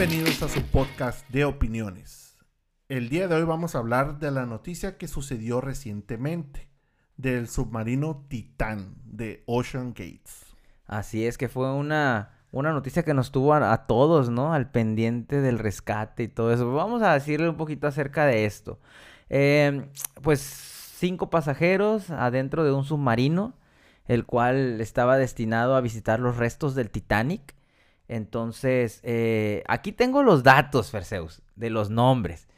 Bienvenidos a su podcast de opiniones. El día de hoy vamos a hablar de la noticia que sucedió recientemente del submarino Titán de Ocean Gates. Así es que fue una, una noticia que nos tuvo a, todos, ¿no? Al pendiente del rescate y todo eso. Vamos a decirle un poquito acerca de esto. Em, pues cinco pasajeros adentro de un submarino, el cual estaba destinado a visitar los restos del Titanic. Entonces, eh, aquí tengo los datos, Ferseus, de los nombres.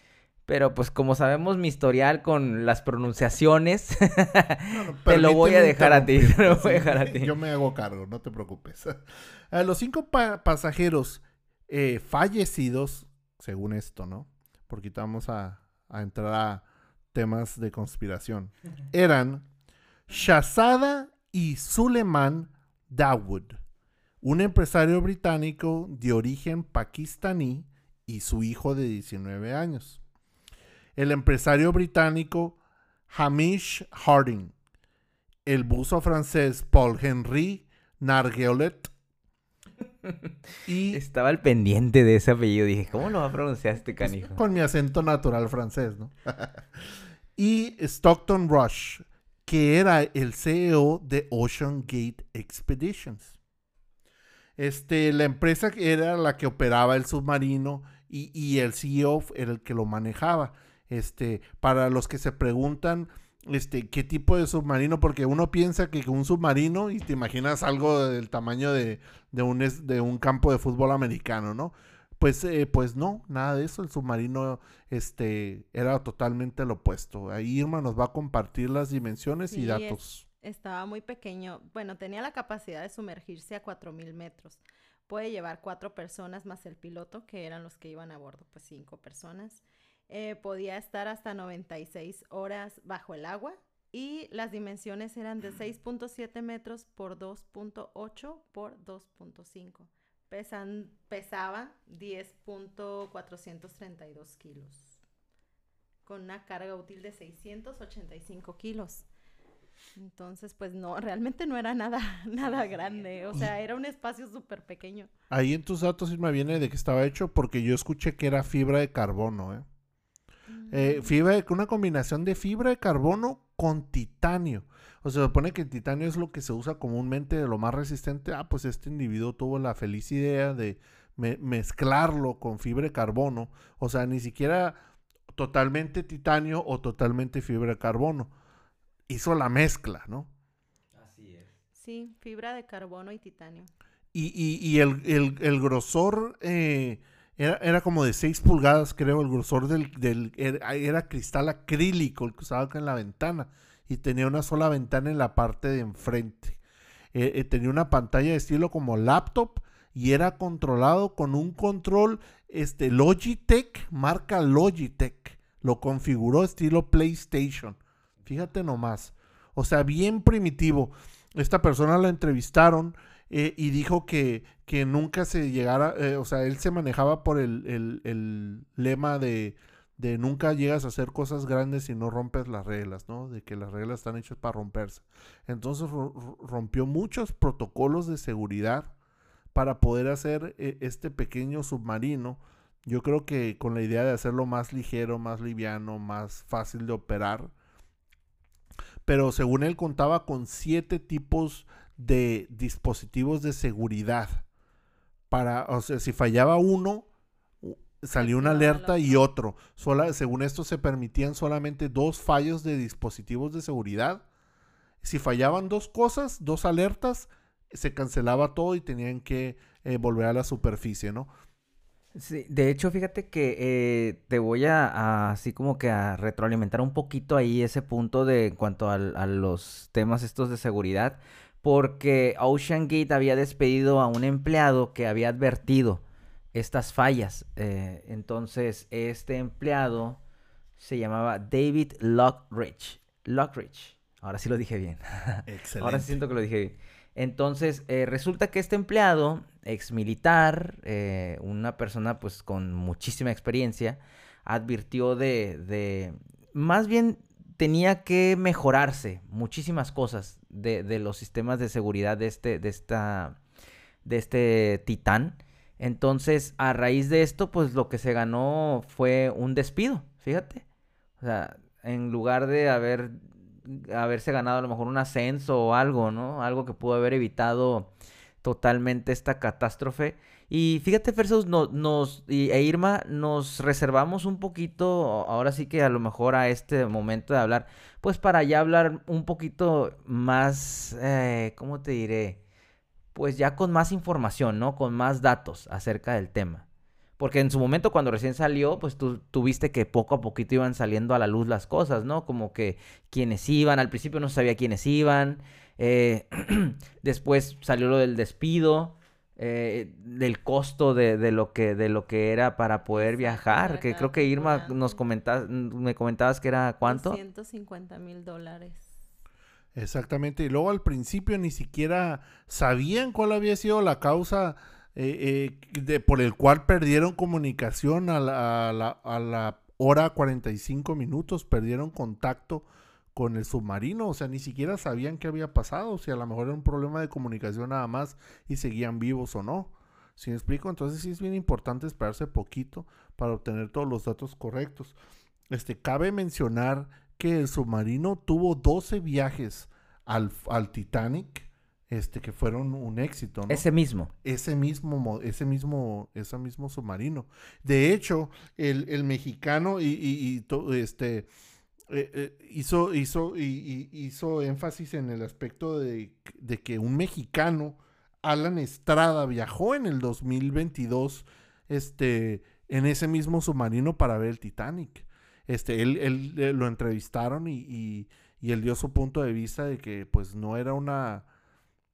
Pero pues como sabemos mi historial con las pronunciaciones, te lo voy a dejar a ti. Yo me hago cargo, no te preocupes. los cinco pasajeros eh, fallecidos, según esto, ¿no? Porque vamos a, a, entrar a temas de conspiración. Eran Shazada y Suleiman Dawood, un empresario británico de origen pakistaní y su hijo de 19 años el empresario británico Hamish Harding, el buzo francés Paul Henry Nargeolet. y estaba al pendiente de ese apellido. Dije, ¿cómo lo va a pronunciar este pues, canijo? Con mi acento natural francés, ¿no? y Stockton Rush, que era el CEO de Ocean Gate Expeditions. Este, la empresa era la que operaba el submarino y, y el CEO era el que lo manejaba. Este, para los que se preguntan, este, qué tipo de submarino, porque uno piensa que un submarino, y te imaginas algo del tamaño de, un, de un campo de fútbol americano, ¿no? Pues, eh, pues no, nada de eso. El submarino este, era totalmente lo opuesto. Ahí Irma nos va a compartir las dimensiones y datos. Estaba muy pequeño. Bueno, tenía la capacidad de sumergirse a 4.000 metros. Puede llevar cuatro personas más el piloto, que eran los que iban a bordo, pues cinco personas. Eh, podía estar hasta 96 horas bajo el agua y las dimensiones eran de 6.7 metros por 2.8 por 2.5. Pesan, pesaba 10.432 kilos con una carga útil de 685 kilos. Entonces, pues no, realmente no era nada, nada grande. O sea, era un espacio súper pequeño. Ahí en tus datos me viene de que estaba hecho porque yo escuché que era fibra de carbono, ¿eh? Eh, fibra, una combinación de fibra de carbono con titanio. O sea, se supone que el titanio es lo que se usa comúnmente de lo más resistente. Ah, pues este individuo tuvo la feliz idea de mezclarlo con fibra de carbono. O sea, ni siquiera totalmente titanio o totalmente fibra de carbono. Hizo la mezcla, ¿no? Así es. Sí, fibra de carbono y titanio. Y, el, grosor eh, era, como de 6 pulgadas, creo, el grosor del, era, cristal acrílico el que usaba acá en la ventana. Y tenía una sola ventana en la parte de enfrente. Eh, eh, tenía una pantalla de estilo como laptop y era controlado con un control este, Logitech, marca Logitech. Lo configuró estilo PlayStation. Fíjate nomás. O sea, bien primitivo. Esta persona la entrevistaron eh, y dijo que, que, nunca se llegara, eh, o sea, él se manejaba por el, lema de, de, nunca llegas a hacer cosas grandes si no rompes las reglas, ¿no? De que las reglas están hechas para romperse. Entonces rompió muchos protocolos de seguridad para poder hacer eh, este pequeño submarino. Yo creo que con la idea de hacerlo más ligero, más liviano, más fácil de operar. Pero según él contaba con siete tipos de dispositivos de seguridad. Para, o sea, si fallaba uno, salió una alerta y otro. Sola, según esto se permitían solamente dos fallos de dispositivos de seguridad. Si fallaban dos cosas, dos alertas, se cancelaba todo y tenían que eh, volver a la superficie, ¿no? Sí, de hecho, fíjate que eh, te voy a, así como que a retroalimentar un poquito ahí ese punto de en cuanto a los temas estos de seguridad porque Ocean Gate había despedido a un empleado que había advertido estas fallas. Eh, entonces, este empleado se llamaba David Lockridge. Lockridge. Ahora sí lo dije bien. Excelente. Ahora sí siento que lo dije bien. Entonces, eh, resulta que este empleado, ex militar, eh, una persona pues con muchísima experiencia, advirtió de, de, más bien tenía que mejorarse muchísimas cosas de, los sistemas de seguridad de este, de esta, de este titán. Entonces, a raíz de esto, pues lo que se ganó fue un despido, fíjate. O sea, en lugar de haber haberse ganado a lo mejor un ascenso o algo, ¿no? Algo que pudo haber evitado totalmente esta catástrofe. Y fíjate, Fersos, nos, e Irma, nos reservamos un poquito, ahora sí que a lo mejor a este momento de hablar, pues para ya hablar un poquito más, eh, ¿cómo te diré? pues ya con más información, ¿no? Con más datos acerca del tema. Porque en su momento cuando recién salió, pues tú tuviste que poco a poquito iban saliendo a la luz las cosas, ¿no? Como que quienes iban, al principio no sabía quiénes iban, eh, después salió lo del despido, eh, del costo de, lo que, de lo que era para poder viajar, que creo que Irma nos comentas, me comentabas que era cuánto. 150 mil dólares. Exactamente, y luego al principio ni siquiera sabían cuál había sido la causa eh, eh, de, por el cual perdieron comunicación a la, a la, a la hora 45 minutos, perdieron contacto con el submarino, o sea, ni siquiera sabían qué había pasado, si a lo mejor era un problema de comunicación nada más y seguían vivos o no. ¿Sí me explico? Entonces sí es bien importante esperarse poquito para obtener todos los datos correctos. Este, cabe mencionar que el submarino tuvo 12 viajes al, al Titanic, este, que fueron un éxito, Ese mismo. Ese mismo, ese mismo, ese mismo submarino. De hecho, el, el mexicano y, y, este eh, eh, hizo, hizo, y, hizo énfasis en el aspecto de, de, que un mexicano, Alan Estrada, viajó en el 2022, este, en ese mismo submarino para ver el Titanic. Este, él, él, eh, lo entrevistaron y, y, y, él dio su punto de vista de que pues no era una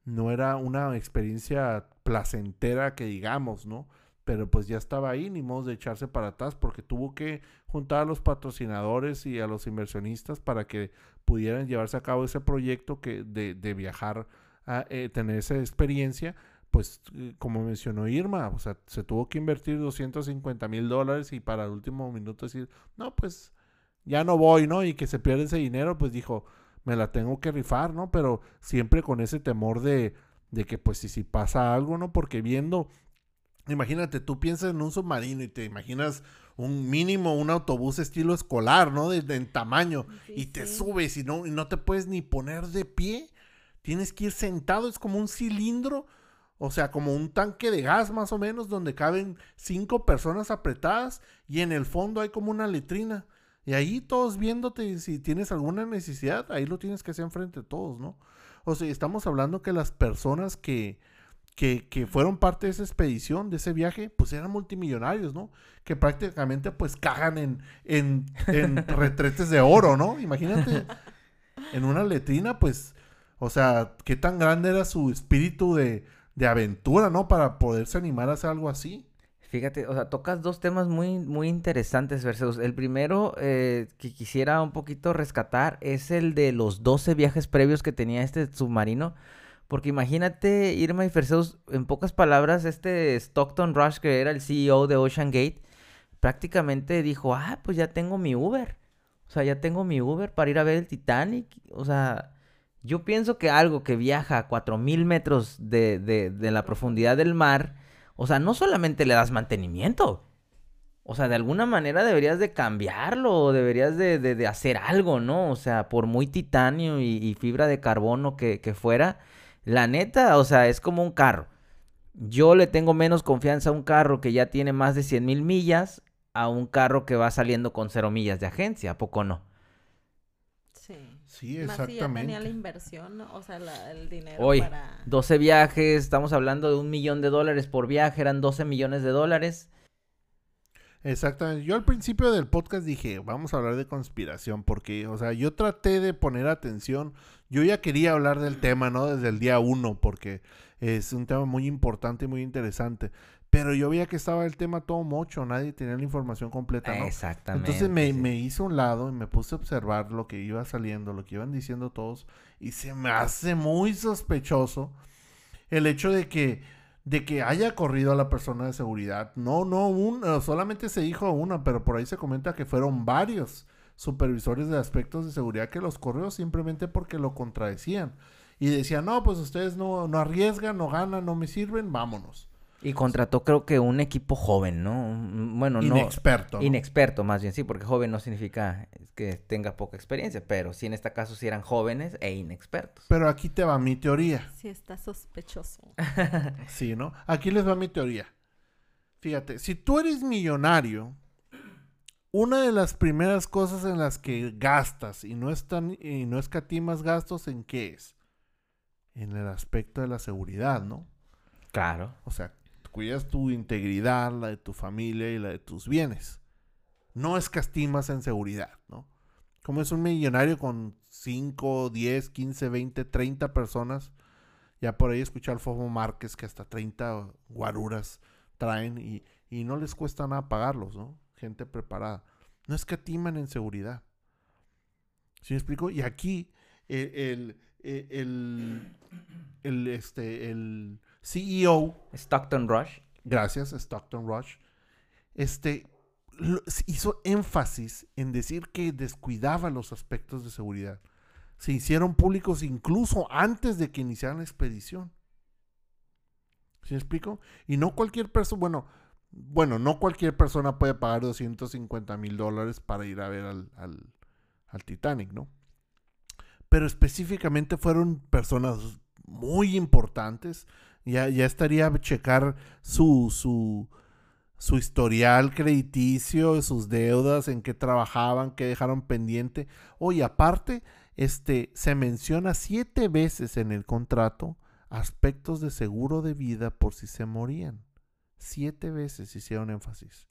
no era una experiencia placentera que digamos, ¿no? Pero pues ya estaba ahí, ni modo de echarse para atrás, porque tuvo que juntar a los patrocinadores y a los inversionistas para que pudieran llevarse a cabo ese proyecto que de, de viajar, a eh, tener esa experiencia pues eh, como mencionó Irma, o sea, se tuvo que invertir 250 mil dólares y para el último minuto decir, no, pues ya no voy, ¿no? Y que se pierde ese dinero, pues dijo, me la tengo que rifar, ¿no? Pero siempre con ese temor de, de que pues si, si pasa algo, ¿no? Porque viendo, imagínate, tú piensas en un submarino y te imaginas un mínimo, un autobús estilo escolar, ¿no? De, en tamaño, y te subes y no, y no te puedes ni poner de pie, tienes que ir sentado, es como un cilindro o sea, como un tanque de gas más o menos, donde caben cinco personas apretadas y en el fondo hay como una letrina. Y ahí todos viéndote, si tienes alguna necesidad, ahí lo tienes que hacer enfrente de todos, ¿no? O sea, estamos hablando que las personas que, que, que, fueron parte de esa expedición, de ese viaje, pues eran multimillonarios, ¿no? Que prácticamente pues cagan en, en, en retretes de oro, ¿no? Imagínate, en una letrina, pues, o sea, qué tan grande era su espíritu de de aventura, ¿no? Para poderse animar a hacer algo así. Fíjate, o sea, tocas dos temas muy, muy interesantes, Verseus. El primero eh, que quisiera un poquito rescatar es el de los 12 viajes previos que tenía este submarino. Porque imagínate, Irma y Verseus, en pocas palabras, este Stockton Rush, que era el CEO de Ocean Gate, prácticamente dijo, ah, pues ya tengo mi Uber. O sea, ya tengo mi Uber para ir a ver el Titanic. O sea, yo pienso que algo que viaja a 4000 metros de, de, la profundidad del mar, o sea, no solamente le das mantenimiento. O sea, de alguna manera deberías de cambiarlo, deberías de, de, hacer algo, ¿no? O sea, por muy titanio y, fibra de carbono que, que, fuera, la neta, o sea, es como un carro. Yo le tengo menos confianza a un carro que ya tiene más de 100 mil millas a un carro que va saliendo con cero millas de agencia, ¿a poco no? Sí, exactamente. tenía la inversión, o sea, el dinero Hoy, 12 viajes, estamos hablando de un millón de dólares por viaje, eran 12 millones de dólares. Exactamente. Yo al principio del podcast dije, vamos a hablar de conspiración, porque, o sea, yo traté de poner atención. Yo ya quería hablar del tema, ¿no? Desde el día uno, porque es un tema muy importante y muy interesante. Pero yo veía que estaba el tema todo mocho, nadie tenía la información completa, ¿no? Exactamente. Entonces me, me hice un lado y me puse a observar lo que iba saliendo, lo que iban diciendo todos, y se me hace muy sospechoso el hecho de que, de que haya corrido a la persona de seguridad. No, no, un, solamente se dijo una, pero por ahí se comenta que fueron varios supervisores de aspectos de seguridad que los corrió simplemente porque lo contradecían. Y decían, no, pues ustedes no, no arriesgan, no ganan, no me sirven, vámonos. Y contrató creo que un equipo joven, ¿no? Un- Bueno, no... Inexperto. ¿no? Inexperto, más bien, sí, porque joven no significa que tenga poca experiencia, pero sí en este caso sí eran jóvenes e inexpertos. Pero aquí te va mi teoría. Sí, está sospechoso. Sí, ¿no? Aquí les va mi teoría. Fíjate, si tú eres millonario, una de las primeras cosas en las que gastas y no, están, y no escatimas gastos, ¿en qué es? En el aspecto de la seguridad, ¿no? Claro. O sea, cuidas tu integridad, la de tu familia y la de tus bienes. No escatimas en seguridad, ¿no? Como es un millonario con 5, 10, 15, 20, 30 personas, ya por ahí escuché al Fomo Márquez que hasta 30 guaruras traen y, y no les cuesta nada pagarlos, ¿no? Gente preparada. No escatiman en seguridad. ¿Sí me explico? Y aquí el, el, el, el- el, este, el CEO Stockton Rush. gracias, Stockton Rush, este, hizo énfasis en decir que descuidaba los aspectos de seguridad. Se hicieron públicos incluso antes de que iniciaran la expedición. ¿Sí me explico? Y no cualquier persona, bueno, bueno, no cualquier persona puede pagar 250 mil dólares para ir a ver al, al- al Titanic, ¿no? Pero específicamente fueron personas muy importantes. Ya, ya estaría checar su, su, su historial crediticio, sus deudas, en qué trabajaban, qué dejaron pendiente. Oye, aparte, este, se menciona siete veces en el contrato aspectos de seguro de vida por si se morían. Siete veces hicieron énfasis.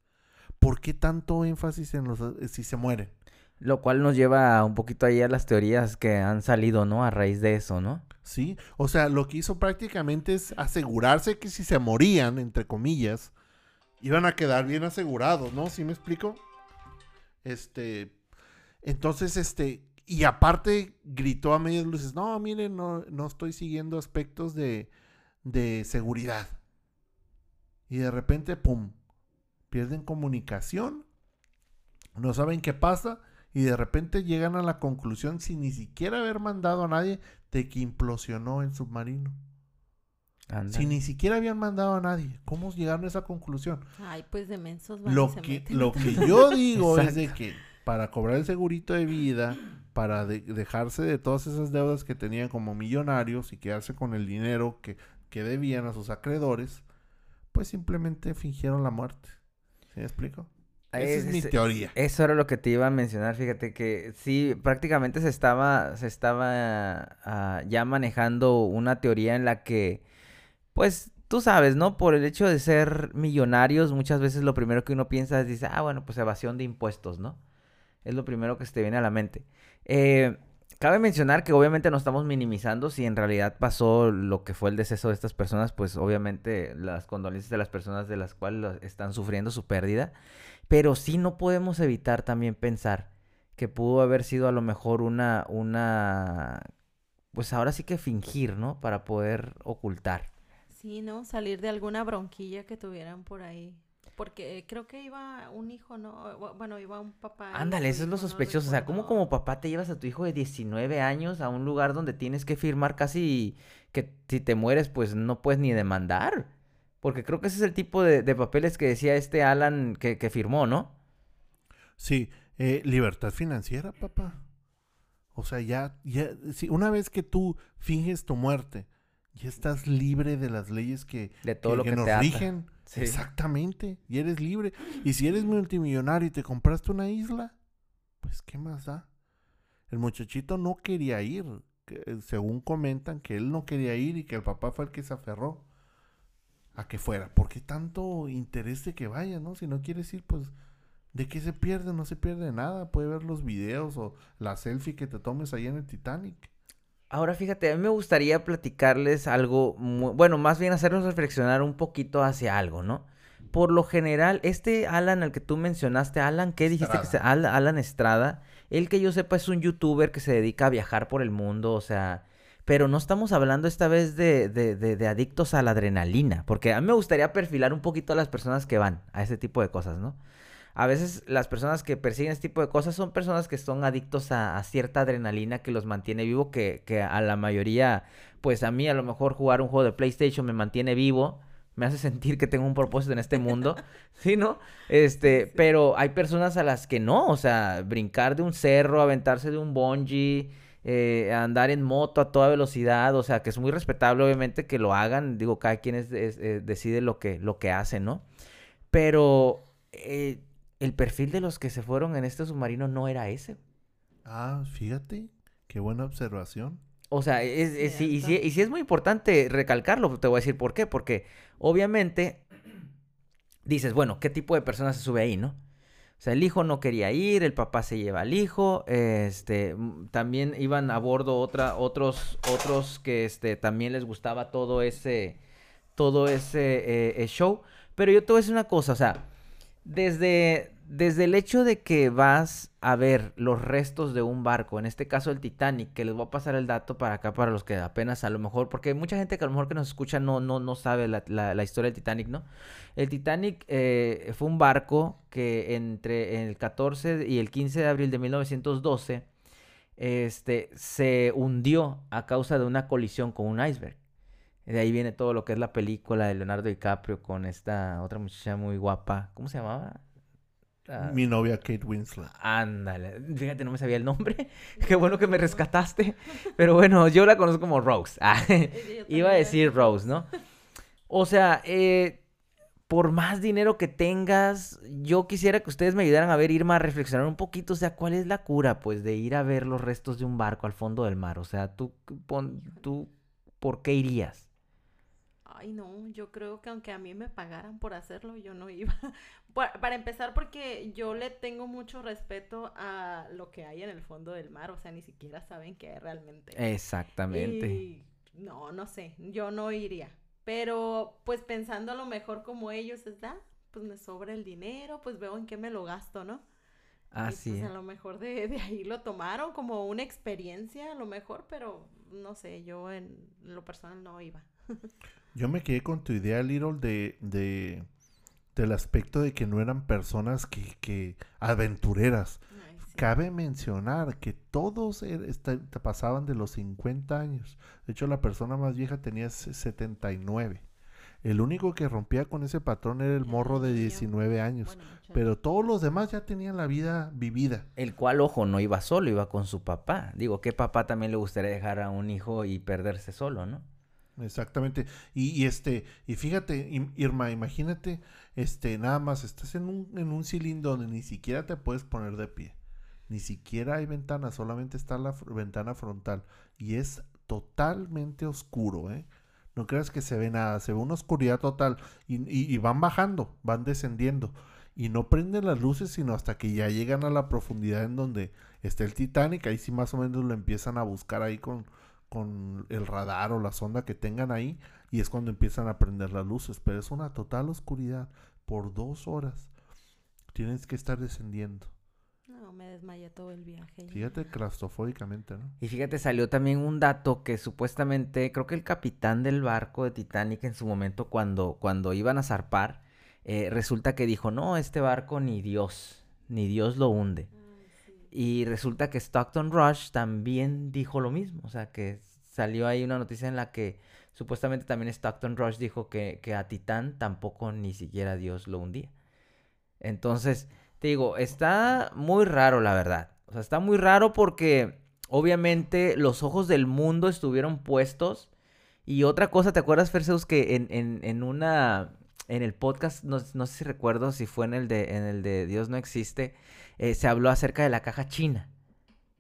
¿Por qué tanto énfasis en los eh, si se mueren? Lo cual nos lleva un poquito ahí a las teorías que han salido, ¿no? A raíz de eso, ¿no? ¿Sí? O sea, lo que hizo prácticamente es asegurarse que si se morían, entre comillas, iban a quedar bien asegurados, ¿no? ¿Sí me explico? Este, entonces, este, y aparte gritó a medias luces, no, miren, no, no estoy siguiendo aspectos de, de seguridad. Y de repente, ¡pum!, pierden comunicación, no saben qué pasa y de repente llegan a la conclusión sin ni siquiera haber mandado a nadie de que implosionó el submarino. Ándale. Si ni siquiera habían mandado a nadie, ¿cómo llegaron a esa conclusión? Ay, pues de mensos van y Lo se que, meten. lo que yo digo es de que para cobrar el segurito de vida, para de- dejarse de todas esas deudas que tenían como millonarios y quedarse con el dinero que, que debían a sus acreedores, pues simplemente fingieron la muerte. ¿Sí me explico? Esa es, mi teoría. Eso era lo que te iba a mencionar, fíjate que sí, prácticamente se estaba, se estaba ah, ya manejando una teoría en la que, pues, tú sabes, ¿no? Por el hecho de ser millonarios, muchas veces lo primero que uno piensa es, dice, ah, bueno, pues evasión de impuestos, ¿no? Es lo primero que se te viene a la mente. Eh, cabe mencionar que obviamente no estamos minimizando si en realidad pasó lo que fue el deceso de estas personas, pues obviamente las condolencias de las personas de las cuales están sufriendo su pérdida. Pero sí no podemos evitar también pensar que pudo haber sido a lo mejor una, una, pues ahora sí que fingir, ¿no? Para poder ocultar. Sí, ¿no? Salir de alguna bronquilla que tuvieran por ahí. Porque creo que iba un hijo, ¿no? Bueno, iba un papá. Ándale, eso es lo no sospechoso. O sea, ¿cómo como papá te llevas a tu hijo de 19 años a un lugar donde tienes que firmar casi que si te mueres, pues no puedes ni demandar? Porque creo que ese es el tipo de, de papeles que decía este Alan que, que firmó, ¿no? Sí, eh, libertad financiera, papá. O sea, ya, ya, si una vez que tú finges tu muerte, ya estás libre de las leyes que, De todo lo que, nos te rigen. Sí. Exactamente, y eres libre. Y si eres multimillonario y te compraste una isla, pues ¿qué más da? El muchachito no quería ir, que, según comentan que él no quería ir y que el papá fue el que se aferró a que fuera. ¿Por qué tanto interés de que vaya, no? Si no quieres ir, pues ¿de qué se pierde? No se pierde nada. Puede ver los videos o la selfie que te tomes ahí en el Titanic. Ahora fíjate, a mí me gustaría platicarles algo, mu- bueno, más bien hacerlos reflexionar un poquito hacia algo, ¿no? Por lo general, este Alan al que tú mencionaste, Alan, ¿qué dijiste que se, Alan Estrada? Él que yo sepa es un youtuber que se dedica a viajar por el mundo, o sea, pero no estamos hablando esta vez de, de, de, de adictos a la adrenalina, porque a mí me gustaría perfilar un poquito a las personas que van a ese tipo de cosas, ¿no? A veces las personas que persiguen este tipo de cosas son personas que son adictos a, a cierta adrenalina que los mantiene vivo, que, que a la mayoría, pues a mí a lo mejor jugar un juego de PlayStation me mantiene vivo, me hace sentir que tengo un propósito en este mundo, ¿sí, no? Este, pero hay personas a las que no, o sea, brincar de un cerro, aventarse de un bungee, eh, andar en moto a toda velocidad, o sea, que es muy respetable obviamente que lo hagan, digo, cada quien es, eh, decide lo que, lo que hace, ¿no? Pero eh, el perfil de los que se fueron en este submarino no era ese. Ah, fíjate, qué buena observación. O sea, es, y, sí, y sí es muy importante recalcarlo, te voy a decir por qué, porque obviamente dices, bueno, ¿qué tipo de persona se sube ahí, no? O sea, el hijo no quería ir, el papá se lleva al hijo, este, también iban a bordo otra, otros, otros que este, también les gustaba todo ese, todo ese eh, show. Pero yo te voy a decir una cosa, o sea, desde, desde el hecho de que vas a ver los restos de un barco, en este caso el Titanic, que les voy a pasar el dato para acá para los que apenas a lo mejor, porque hay mucha gente que a lo mejor que nos escucha no, no, no sabe la, historia del Titanic, ¿no? El Titanic eh, fue un barco que entre el 14 y el 15 de abril de 1912 este, se hundió a causa de una colisión con un iceberg. De ahí viene todo lo que es la película de Leonardo DiCaprio con esta otra muchacha muy guapa. ¿Cómo se llamaba? Ah, Mi novia Kate Winslet. Ándale. Fíjate, no me sabía el nombre. Qué bueno que me rescataste. Pero bueno, yo la conozco como Rose. Ah, iba a decir Rose, ¿no? O sea, eh, por más dinero que tengas, yo quisiera que ustedes me ayudaran a ver, Irma, a reflexionar un poquito. O sea, ¿cuál es la cura, pues, de ir a ver los restos de un barco al fondo del mar? O sea, tú, tú ¿por qué irías? Ay, no, yo creo que aunque a mí me pagaran por hacerlo, yo no iba. Para empezar, porque yo le tengo mucho respeto a lo que hay en el fondo del mar, o sea, ni siquiera saben qué hay realmente. Exactamente. no, no sé, yo no iría. Pero, pues pensando a lo mejor como ellos, es, ah, pues me sobra el dinero, pues veo en qué me lo gasto, ¿no? Así. pues a lo mejor de, de ahí lo tomaron como una experiencia, a lo mejor, pero no sé, yo en lo personal no iba. Yo me quedé con tu idea, Little, de, de del aspecto de que no eran personas que, que aventureras. Cabe mencionar que todos er, pasaban de los 50 años. De hecho, la persona más vieja tenía 79. El único que rompía con ese patrón era el morro de 19 años. pero todos los demás ya tenían la vida vivida. El cual, ojo, no iba solo, iba con su papá. Digo, ¿qué papá también le gustaría dejar a un hijo y perderse solo, no? Exactamente. Y, este, y fíjate, Irma, imagínate, este, nada más estás en un, en un cilindro donde ni siquiera te puedes poner de pie. Ni siquiera hay ventana, solamente está la ventana frontal. Y es totalmente oscuro, ¿eh? No creas que se ve nada, se ve una oscuridad total. Y, y, van bajando, van descendiendo. Y no prenden las luces sino hasta que ya llegan a la profundidad en donde está el Titanic. Ahí sí más o menos lo empiezan a buscar ahí con, con el radar o la sonda que tengan ahí y es cuando empiezan a prender las luces, pero es una total oscuridad por dos horas. Tienes que estar descendiendo. No, me desmayé todo el viaje. Fíjate claustrofóbicamente, ¿no? Y fíjate, salió también un dato que supuestamente, creo que el capitán del barco de Titanic en su momento cuando, cuando iban a zarpar, eh, resulta que dijo, no, este barco ni Dios, ni Dios lo hunde. Y resulta que Stockton Rush también dijo lo mismo. O sea, que salió ahí una noticia en la que supuestamente también Stockton Rush dijo que, que a Titán tampoco ni siquiera Dios lo hundía. Entonces, te digo, está muy raro la verdad. O sea, está muy raro porque obviamente los ojos del mundo estuvieron puestos. Y otra cosa, ¿te acuerdas, Ferseus, que en, en, en una... En el podcast, no, no, sé si recuerdo si fue en el de, en el de Dios no existe, eh, se habló acerca de la caja china.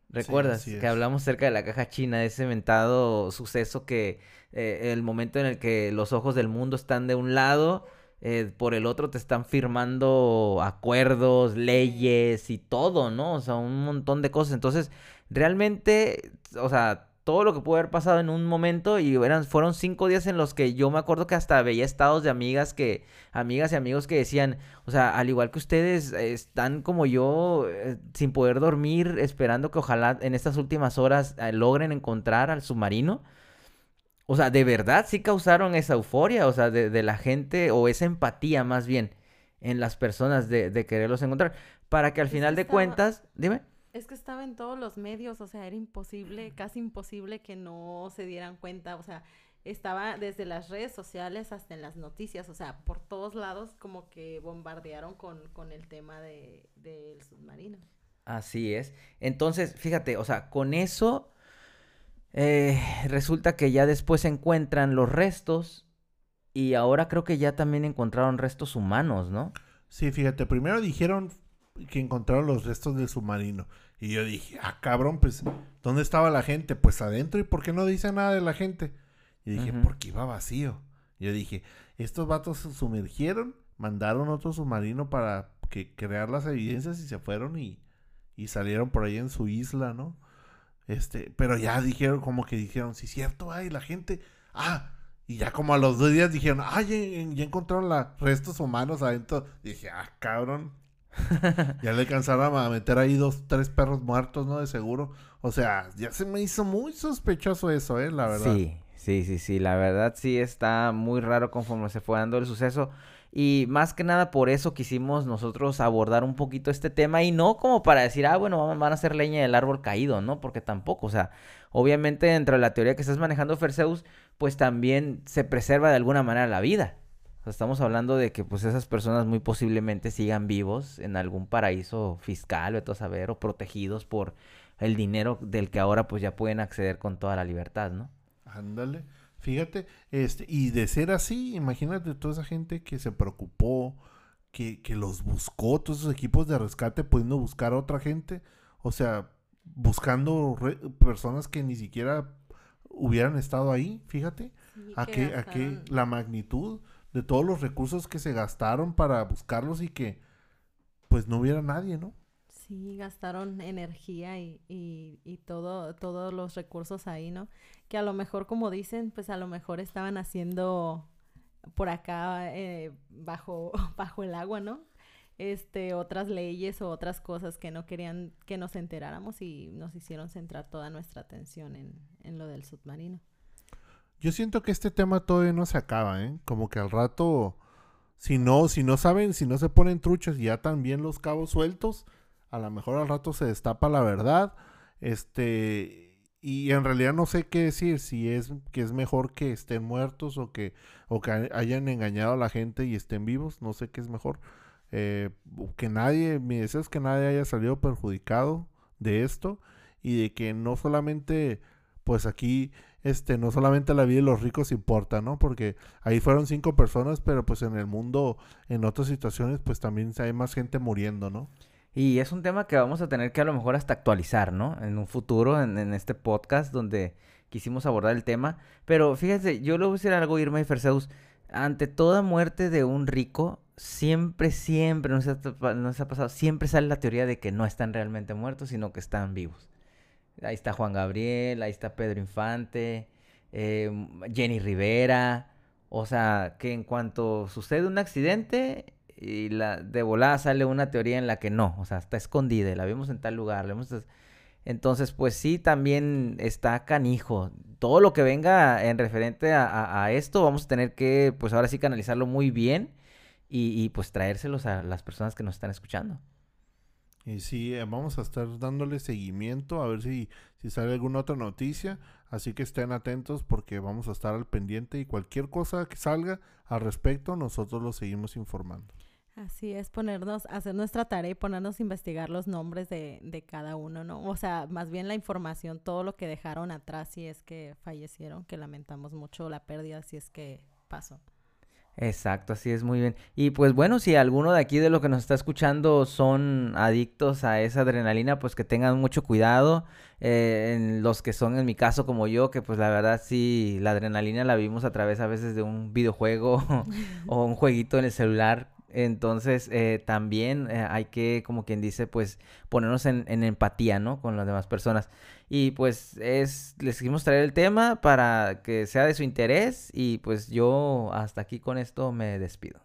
¿Recuerdas? que hablamos acerca de la caja china, ese inventado suceso que eh, el momento en el que los ojos del mundo están de un lado, eh, por el otro te están firmando acuerdos, leyes y todo, ¿no? O sea, un montón de cosas. Entonces, realmente, o sea, todo lo que pudo haber pasado en un momento y eran, fueron cinco días en los que yo me acuerdo que hasta veía estados de amigas que, amigas y amigos que decían, o sea, al igual que ustedes están como yo eh, sin poder dormir, esperando que ojalá en estas últimas horas eh, logren encontrar al submarino. O sea, de verdad sí causaron esa euforia, o sea, de, la gente, o esa empatía más bien en las personas de, de quererlos encontrar, para que al final de cuentas, dime. Es que estaba en todos los medios, o sea, era imposible, casi imposible que no se dieran cuenta, o sea, estaba desde las redes sociales hasta en las noticias, o sea, por todos lados como que bombardearon con, con el tema de, del submarino. Así es. Entonces, fíjate, o sea, con eso eh, resulta que ya después se encuentran los restos y ahora creo que ya también encontraron restos humanos, ¿no? Sí, fíjate, primero dijeron que encontraron los restos del submarino. Y yo dije, ah, cabrón, pues, ¿dónde estaba la gente? Pues adentro, ¿y por qué no dice nada de la gente? Y dije, porque iba vacío. Yo dije, estos vatos se sumergieron, mandaron otro submarino para que crear las evidencias y se fueron y, y salieron por ahí en su isla, ¿no? Este, pero ya dijeron, como que dijeron, sí, cierto, ay, la gente, ah, y ya como a los dos días dijeron, ay, ya, encontraron los restos humanos adentro. dije, ah, cabrón. ya le alcanzaron a meter ahí dos, tres perros muertos, ¿no? De seguro. O sea, ya se me hizo muy sospechoso eso, ¿eh? La verdad. Sí, sí, sí, sí. La verdad sí está muy raro conforme se fue dando el suceso. Y más que nada por eso quisimos nosotros abordar un poquito este tema y no como para decir, ah, bueno, van a hacer leña del árbol caído, ¿no? Porque tampoco, o sea, obviamente dentro de la teoría que estás manejando, Ferseus, pues también se preserva de alguna manera la vida. Sea, estamos hablando de que pues esas personas muy posiblemente sigan vivos en algún paraíso fiscal, o todo saber, o protegidos por el dinero del que ahora pues ya pueden acceder con toda la libertad, ¿no? Ándale. Fíjate, este, y de ser así, imagínate toda esa gente que se preocupó, que, que los buscó, todos esos equipos de rescate pudiendo buscar a otra gente, o sea, buscando personas que ni siquiera hubieran estado ahí, fíjate, a qué, a qué la magnitud de todos los recursos que se gastaron para buscarlos y que pues no hubiera nadie, ¿no? Sí, gastaron energía y, y, todo, todos los recursos ahí, ¿no? Que a lo mejor, como dicen, pues a lo mejor estaban haciendo por acá eh, bajo, bajo el agua, ¿no? Este, otras leyes o otras cosas que no querían que nos enteráramos y nos hicieron centrar toda nuestra atención en, en lo del submarino. Yo siento que este tema todavía no se acaba, ¿eh? Como que al rato, si no, si no saben, si no se ponen truchas y ya también los cabos sueltos, a lo mejor al rato se destapa la verdad. Este, y en realidad no sé qué decir, si es que es mejor que estén muertos o que, o que hayan engañado a la gente y estén vivos, no sé qué es mejor. Eh, que nadie, mi deseo es que nadie haya salido perjudicado de esto y de que no solamente, pues aquí, este, no solamente la vida de los ricos importa, ¿no? Porque ahí fueron cinco personas, pero pues en el mundo, en otras situaciones, pues también hay más gente muriendo, ¿no? Y es un tema que vamos a tener que a lo mejor hasta actualizar, ¿no? En un futuro, en, este podcast donde quisimos abordar el tema. Pero fíjense, yo le voy a decir algo, Irma y Ferseus. Ante toda muerte de un rico, siempre, siempre, no se, ha, pasado, siempre sale la teoría de que no están realmente muertos, sino que están vivos. Ahí está Juan Gabriel, ahí está Pedro Infante, eh, Jenny Rivera. O sea, que en cuanto sucede un accidente, y la de volada sale una teoría en la que no, o sea, está escondida, la vemos en tal lugar. Entonces, pues sí, también está canijo. Todo lo que venga en referente a, esto, vamos a tener que, pues ahora sí, canalizarlo muy bien y, y, pues traérselos a las personas que nos están escuchando. Y sí, eh, vamos a estar dándole seguimiento a ver si, si sale alguna otra noticia. Así que estén atentos porque vamos a estar al pendiente y cualquier cosa que salga al respecto, nosotros lo seguimos informando. Así es, ponernos, hacer nuestra tarea y ponernos a investigar los nombres de, de, cada uno, ¿no? O sea, más bien la información, todo lo que dejaron atrás si es que fallecieron, que lamentamos mucho la pérdida si es que pasó. Exacto, así es muy bien. Y pues bueno, si alguno de aquí de lo que nos está escuchando son adictos a esa adrenalina, pues que tengan mucho cuidado. Eh, en los que son en mi caso como yo, que pues la verdad sí, la adrenalina la vimos a través a veces de un videojuego o un jueguito en el celular entonces, eh, también eh, hay que, como quien dice, pues ponernos en, empatía, ¿no? Con las demás personas. Y pues es, les quisimos traer el tema para que sea de su interés y pues yo hasta aquí con esto me despido.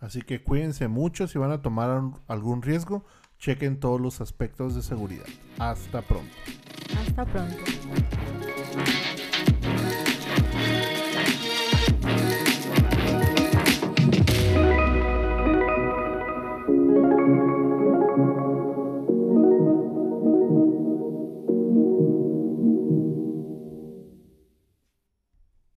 Así que cuídense mucho, si van a tomar algún riesgo, chequen todos los aspectos de seguridad. Hasta pronto. Hasta pronto.